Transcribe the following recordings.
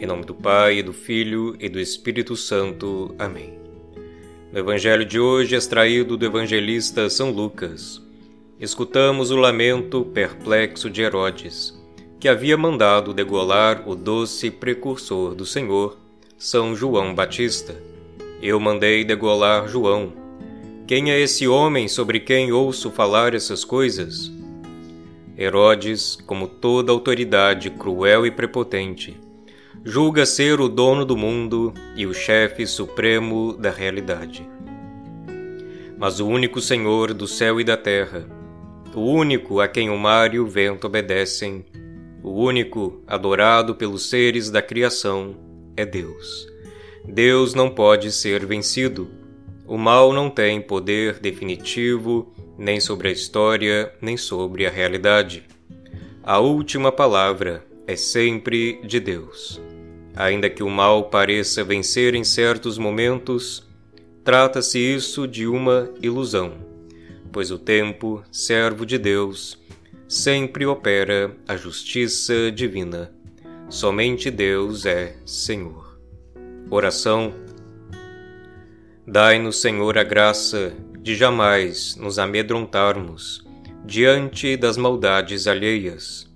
Em nome do Pai, do Filho e do Espírito Santo. Amém. No Evangelho de hoje, extraído do evangelista São Lucas, escutamos o lamento perplexo de Herodes, que havia mandado degolar o doce precursor do Senhor, São João Batista. Eu mandei degolar João. Quem é esse homem sobre quem ouço falar essas coisas? Herodes, como toda autoridade cruel e prepotente, julga ser o dono do mundo e o chefe supremo da realidade. Mas o único Senhor do céu e da terra, o único a quem o mar e o vento obedecem, o único adorado pelos seres da criação, é Deus. Deus não pode ser vencido. O mal não tem poder definitivo nem sobre a história, nem sobre a realidade. A última palavra é sempre de Deus. Ainda que o mal pareça vencer em certos momentos, trata-se isso de uma ilusão, pois o tempo, servo de Deus, sempre opera a justiça divina. Somente Deus é Senhor. Oração. Dai-nos, Senhor, a graça de jamais nos amedrontarmos diante das maldades alheias,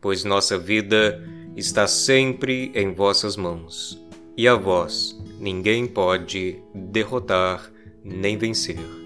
pois nossa vida está sempre em vossas mãos, e a vós ninguém pode derrotar nem vencer.